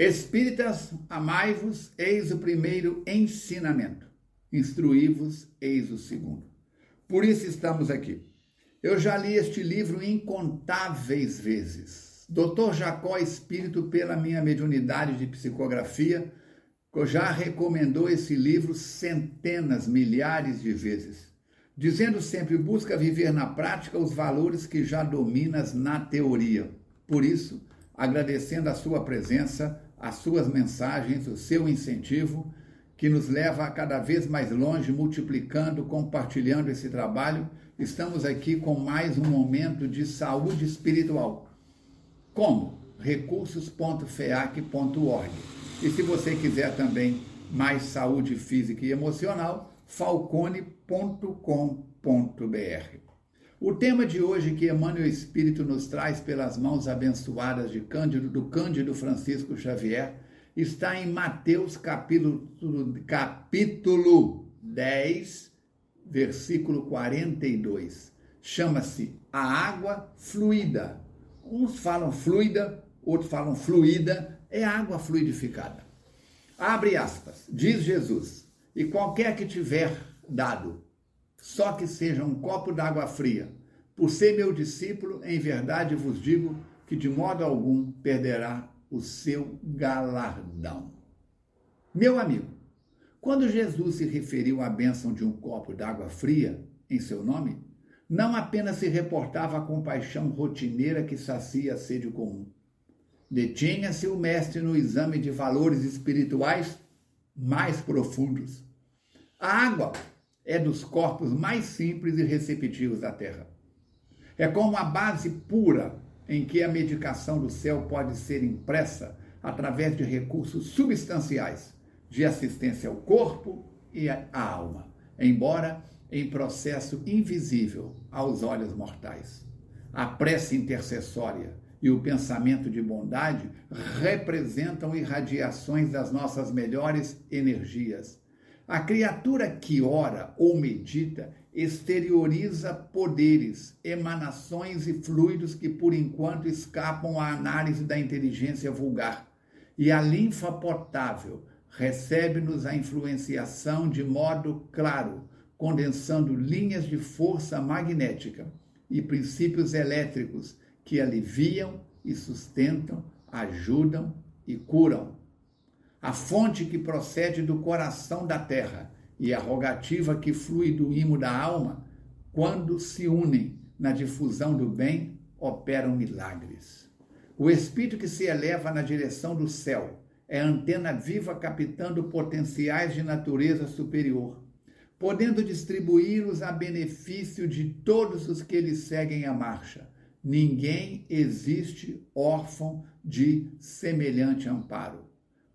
Espíritas, amai-vos, eis o primeiro ensinamento. Instruí-vos, eis o segundo. Por isso estamos aqui. Eu já li este livro incontáveis vezes. Dr. Jacó Espírito, pela minha mediunidade de psicografia, já recomendou esse livro centenas, milhares de vezes, dizendo sempre: busca viver na prática os valores que já dominas na teoria. Por isso, agradecendo a sua presença, as suas mensagens, o seu incentivo, que nos leva a cada vez mais longe, multiplicando, compartilhando esse trabalho. Estamos aqui com mais um momento de saúde espiritual. Como? recursos.feac.org. E se você quiser também mais saúde física e emocional, falcone.com.br. O tema de hoje que Emmanuel Espírito nos traz pelas mãos abençoadas de Cândido, do Cândido Francisco Xavier está em Mateus capítulo, capítulo 10, versículo 42. Chama-se a água fluida. Uns falam fluida, outros falam fluida, é água fluidificada. Abre aspas, diz Jesus, e qualquer que tiver dado só que seja um copo d'água fria. Por ser meu discípulo, em verdade vos digo que de modo algum perderá o seu galardão. Meu amigo, quando Jesus se referiu à bênção de um copo d'água fria em seu nome, não apenas se reportava a compaixão rotineira que sacia a sede comum. Detinha-se o mestre no exame de valores espirituais mais profundos. A água é dos corpos mais simples e receptivos da Terra. É como a base pura em que a medicação do céu pode ser impressa através de recursos substanciais de assistência ao corpo e à alma, embora em processo invisível aos olhos mortais. A prece intercessória e o pensamento de bondade representam irradiações das nossas melhores energias a criatura que ora ou medita exterioriza poderes, emanações e fluidos que por enquanto escapam à análise da inteligência vulgar. E a linfa potável recebe-nos a influenciação de modo claro, condensando linhas de força magnética e princípios elétricos que aliviam e sustentam, ajudam e curam a fonte que procede do coração da terra e a rogativa que flui do imo da alma, quando se unem na difusão do bem, operam milagres. O espírito que se eleva na direção do céu é antena viva captando potenciais de natureza superior, podendo distribuí-los a benefício de todos os que lhe seguem a marcha. Ninguém existe órfão de semelhante amparo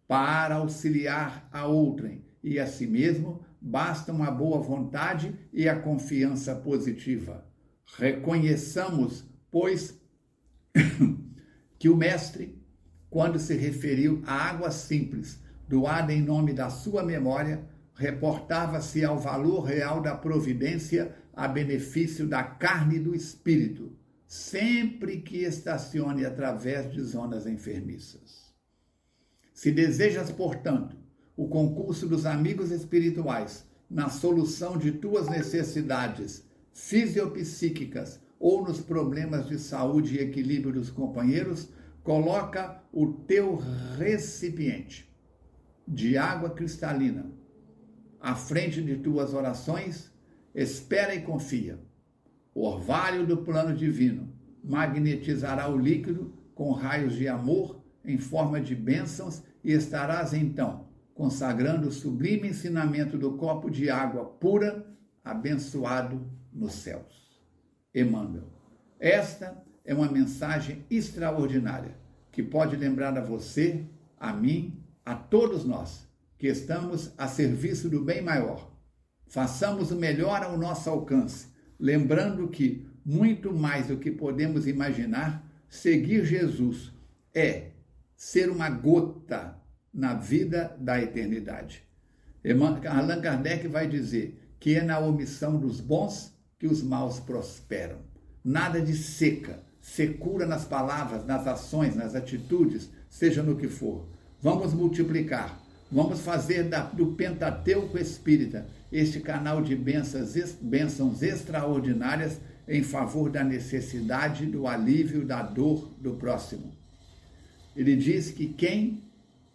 para auxiliar a outrem, e a si mesmo basta uma boa vontade e a confiança positiva. Reconheçamos, pois, que o Mestre, quando se referiu à água simples, doada em nome da sua memória, reportava-se ao valor real da providência a benefício da carne e do espírito, sempre que estacione através de zonas enfermiças. Se desejas, portanto, o concurso dos amigos espirituais na solução de tuas necessidades fisiopsíquicas ou nos problemas de saúde e equilíbrio dos companheiros, coloca o teu recipiente de água cristalina à frente de tuas orações, espera e confia. O orvalho do plano divino magnetizará o líquido com raios de amor em forma de bênçãos e estarás então consagrando o sublime ensinamento do copo de água pura, abençoado nos céus. Emmanuel. Esta é uma mensagem extraordinária que pode lembrar a você, a mim, a todos nós que estamos a serviço do bem maior. Façamos o melhor ao nosso alcance, lembrando que, muito mais do que podemos imaginar, seguir Jesus é ser uma gota na vida da eternidade. Allan Kardec vai dizer que é na omissão dos bons que os maus prosperam. Nada de seca, secura nas palavras, nas ações, nas atitudes, seja no que for. Vamos multiplicar. Vamos fazer do Pentateuco Espírita este canal de bênçãos, bênçãos extraordinárias em favor da necessidade, do alívio, da dor do próximo. Ele diz que quem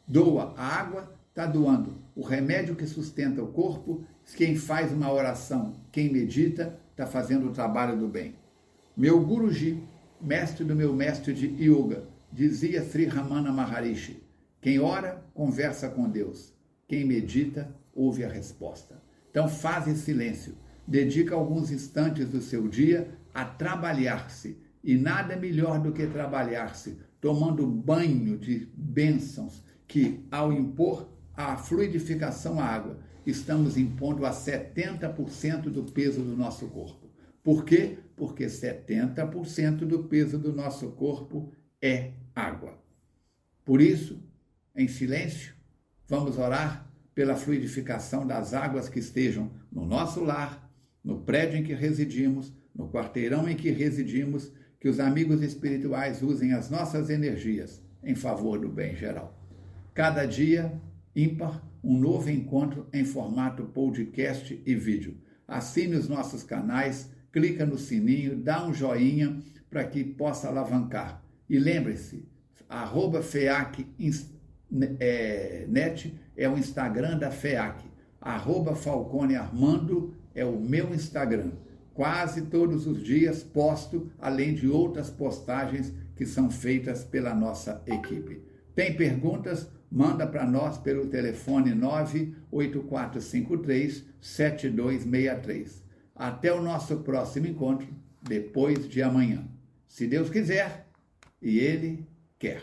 doa a água está doando o remédio que sustenta o corpo, quem faz uma oração, quem medita, está fazendo o trabalho do bem. Meu Guruji, mestre do meu mestre de yoga, dizia Sri Ramana Maharishi: quem ora, conversa com Deus. Quem medita, ouve a resposta. Então, faz silêncio. Dedica alguns instantes do seu dia a trabalhar-se. E nada é melhor do que trabalhar-se, tomando banho de bênçãos que, ao impor a fluidificação à água, estamos impondo a 70% do peso do nosso corpo. Por quê? Porque 70% do peso do nosso corpo é água. Por isso, em silêncio, vamos orar pela fluidificação das águas que estejam no nosso lar, no prédio em que residimos, no quarteirão em que residimos, que os amigos espirituais usem as nossas energias em favor do bem geral. Cada dia, ímpar, um novo encontro em formato podcast e vídeo. Assine os nossos canais, clica no sininho, dá um joinha para que possa alavancar. E lembre-se, arroba FEAC é, net é o Instagram da FEAC. Arroba Falcone Armando é o meu Instagram. Quase todos os dias posto, além de outras postagens que são feitas pela nossa equipe. Tem perguntas? Manda para nós pelo telefone 98453 7263. Até o nosso próximo encontro, depois de amanhã. Se Deus quiser e Ele quer.